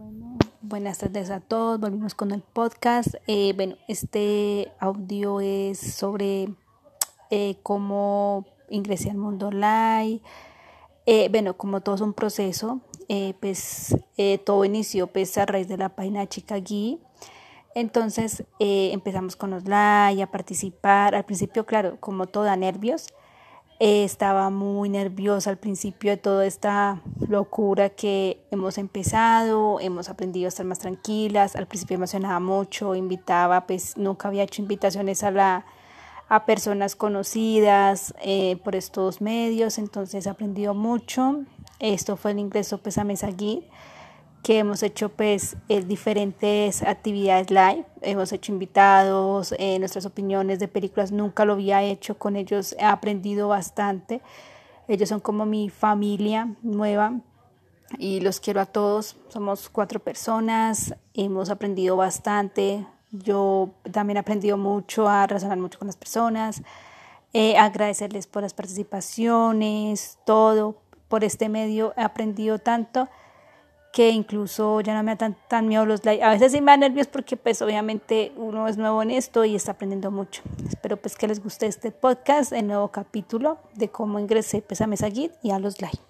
Bueno, buenas tardes a todos. Volvimos con el podcast. Eh, bueno, este audio es sobre eh, cómo ingresé al mundo online. Eh, bueno, como todo es un proceso, pues todo inició pues a raíz de la página Chica Gui. Entonces empezamos con los live, a participar. Al principio, claro, como toda nervios eh, estaba muy nerviosa al principio de toda esta locura que hemos empezado, hemos aprendido a estar más tranquilas, al principio emocionaba mucho, invitaba, pues nunca había hecho invitaciones a la a personas conocidas eh, por estos medios, entonces aprendido mucho. Esto fue el ingreso pues a Mesa Guide que hemos hecho pues eh, diferentes actividades live, hemos hecho invitados, eh, nuestras opiniones de películas, nunca lo había hecho. Con ellos, he aprendido bastante, ellos son como mi familia nueva y los quiero a todos, somos cuatro personas, hemos aprendido bastante, yo también he aprendido mucho a razonar mucho con las personas, eh, agradecerles por las participaciones, todo, por este medio he aprendido tanto que incluso ya no me dan tan miedo los likes. A veces sí me da nervios porque pues obviamente uno es nuevo en esto y está aprendiendo mucho. Espero pues que les guste este podcast, el nuevo capítulo de cómo ingresé pues a Mesa Git y a los likes.